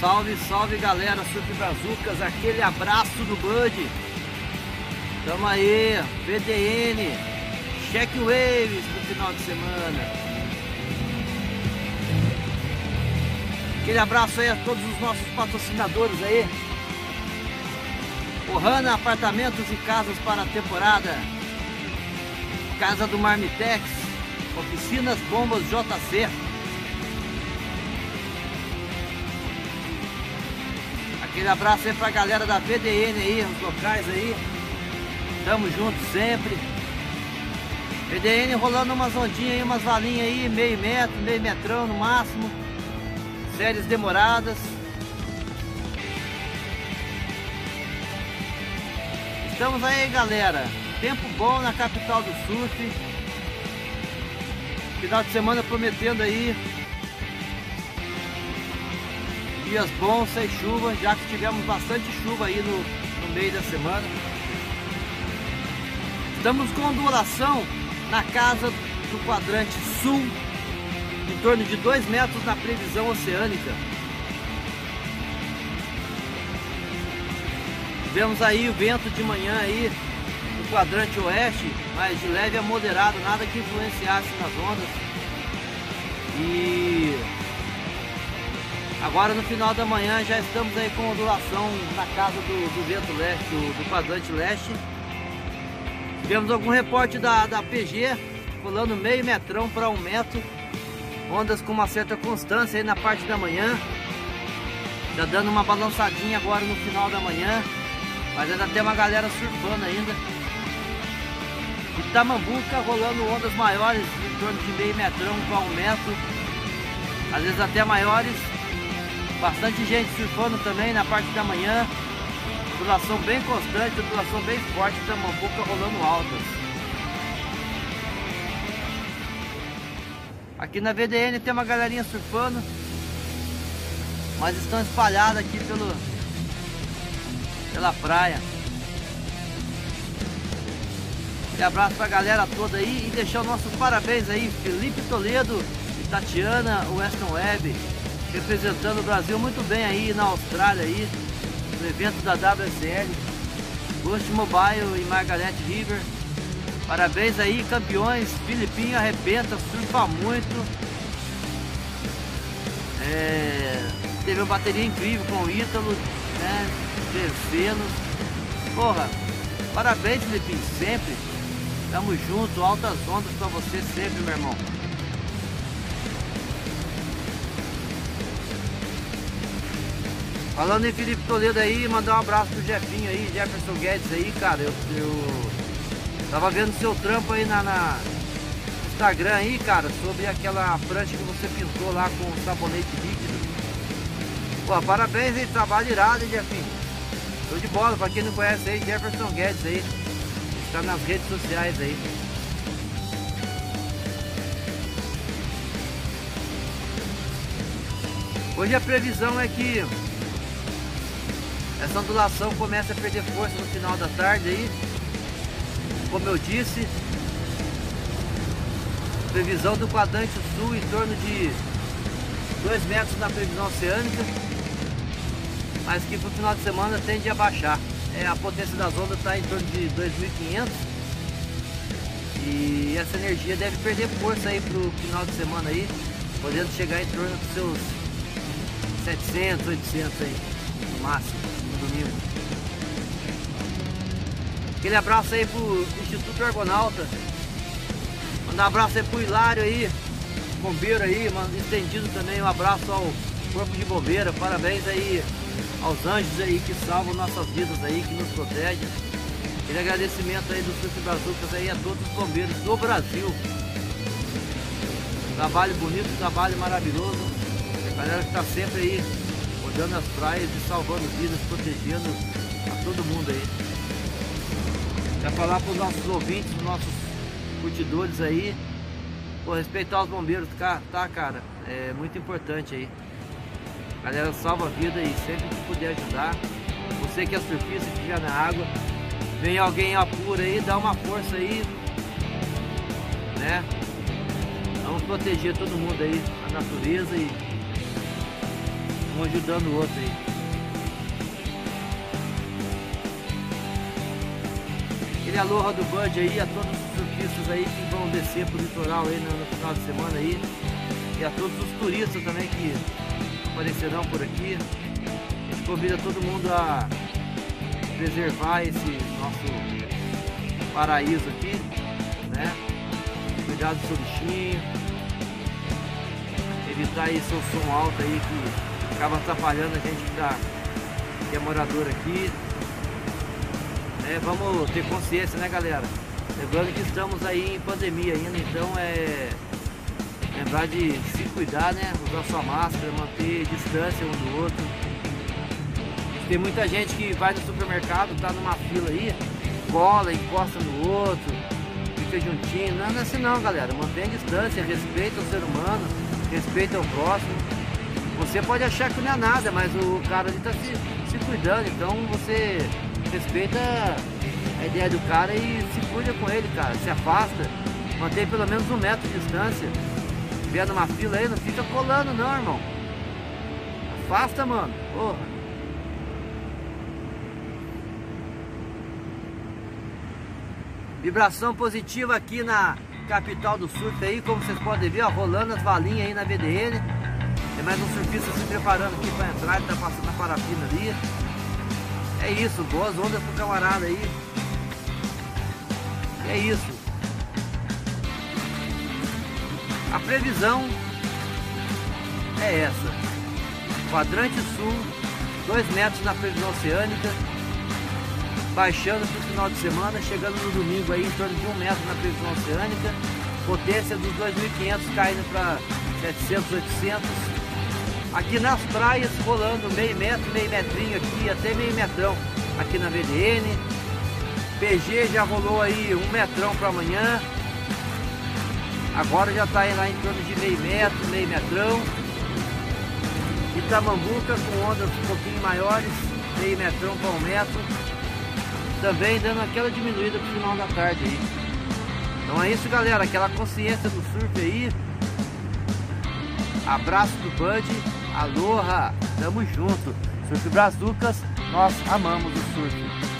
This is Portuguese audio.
Salve, salve galera, Surf Brazucas, aquele abraço do Bud. Tamo aí, VDN, Check Waves no final de semana. Aquele abraço aí a todos os nossos patrocinadores aí. Ohana Apartamentos e Casas para a temporada. Casa do Marmitex, Oficinas Bombas JC. Aquele abraço aí pra galera da VDN aí, os locais aí. Tamo junto sempre. VDN rolando umas ondinhas aí, umas valinhas aí, meio metro, meio metrão no máximo. Séries demoradas. Estamos aí galera. Tempo bom na capital do surf. Final de semana prometendo aí dias bons, sem chuva, já que tivemos bastante chuva aí no, no meio da semana. Estamos com ondulação na casa do quadrante sul, em torno de 2 metros na previsão oceânica. Tivemos aí o vento de manhã aí no quadrante oeste, mas de leve a moderado, nada que influenciasse nas ondas. E Agora no final da manhã já estamos aí com ondulação na casa do, do vento leste, do, do, quadrante leste. Tivemos algum reporte da, da PG, pulando meio metrão para um metro. Ondas com uma certa constância aí na parte da manhã. Já dando uma balançadinha agora no final da manhã. Mas ainda tem uma galera surfando ainda. Itamambuca rolando ondas maiores, em torno de meio metrão para um metro. Às vezes até maiores. Bastante gente surfando também na parte da manhã. Ondulação bem constante, ondulação bem forte, Tamambuca rolando altas. Aqui na VDN tem uma galerinha surfando. Mas estão espalhadas aqui pelo, pela praia. E abraço pra galera toda aí e deixar os nossos parabéns aí, Felipe Toledo e Tatiana Weston Web representando o Brasil muito bem aí na Austrália aí, no evento da WSL, Ghost Mobile e Margaret River. Parabéns aí, campeões, Filipinho arrebenta, surfa muito. É, teve uma bateria incrível com o Ítalo, né? Terceiro. Porra, parabéns Filipinho, sempre. Tamo junto, altas ondas pra você sempre, meu irmão. Falando em Felipe Toledo aí, mandar um abraço pro Jefinho aí, Jefferson Guedes aí, cara. Eu, eu tava vendo seu trampo aí na, na Instagram aí, cara, sobre aquela prancha que você pintou lá com sabonete líquido. Pô, parabéns aí, trabalho irado, hein, Jefinho. Show de bola, pra quem não conhece aí, Jefferson Guedes aí. Está nas redes sociais aí. Hoje a previsão é que essa ondulação começa a perder força no final da tarde aí. Como eu disse, previsão do quadrante sul em torno de 2 metros na previsão oceânica, mas que para o final de semana tende a baixar. É, a potência das ondas está em torno de 2.500 e essa energia deve perder força aí para o final de semana aí, podendo chegar em torno dos seus 700, 800 aí, no máximo domingo. Aquele abraço aí pro Instituto Argonauta. Mandar um abraço aí pro Hilário aí, bombeiro aí, estendido também um abraço ao Corpo de Bombeira. Parabéns aí aos anjos aí que salvam nossas vidas aí, que nos protegem. Aquele agradecimento aí do Surf Brazucas aí a todos os bombeiros do Brasil. Trabalho bonito, trabalho maravilhoso. A galera que tá sempre aí cuidando as praias e salvando vidas, protegendo a todo mundo aí. Quer falar para os nossos ouvintes, os nossos curtidores aí, por respeitar os bombeiros, tá, tá cara? É muito importante aí. Galera salva a vida e sempre que puder ajudar. Você que é surfista, que estiver na água, vem alguém apura aí, dá uma força aí, né? Vamos proteger todo mundo aí, a natureza e Um ajudando o outro aí. Aquele aloha do Bud aí, a todos os surfistas aí que vão descer pro litoral aí no, no final de semana aí. E a todos os turistas também que aparecerão por aqui. A gente convida todo mundo a preservar esse nosso paraíso aqui, né? Cuidar do seu bichinho, evitar esse som alto aí que acaba atrapalhando a gente que, tá, que é morador aqui. É, vamos ter consciência, né galera? Lembrando que estamos aí em pandemia ainda, então é lembrar de se cuidar, né? Usar sua máscara, manter distância um do outro. Tem muita gente que vai no supermercado, tá numa fila aí, cola, encosta no outro, fica juntinho. Não, não é assim não, galera. Mantenha distância, respeita o ser humano, respeita o próximo. Você pode achar que não é nada, mas o cara ali tá se, se cuidando, então você respeita a ideia do cara e se cuida com ele, cara. Se afasta, mantém pelo menos um metro de distância. Vier numa fila aí, não fica colando não, irmão. Afasta, mano. Porra. Vibração positiva aqui na capital do surf aí, como vocês podem ver, ó, rolando as valinhas aí na VDN. Mais um surfista se preparando aqui para entrar, ele tá passando a parafina ali. É isso, boas ondas pro camarada aí. É isso. A previsão é essa. Quadrante sul, 2 metros na previsão oceânica, baixando para o final de semana, chegando no domingo aí em torno de 1 um metro na previsão oceânica, potência dos 2.500 caindo para 700, 800. Aqui nas praias rolando meio metro, meio metrinho aqui, até meio metrão aqui na VDN. PG já rolou aí um metrão para amanhã. Agora já está lá em torno de meio metro, meio metrão. Itamambuca com ondas um pouquinho maiores, meio metrão para um metro também dando aquela diminuída pro final da tarde aí. Então é isso galera, aquela consciência do surf aí. Abraço do Bud, aloha, tamo junto. Surf Brazucas, nós amamos o surf.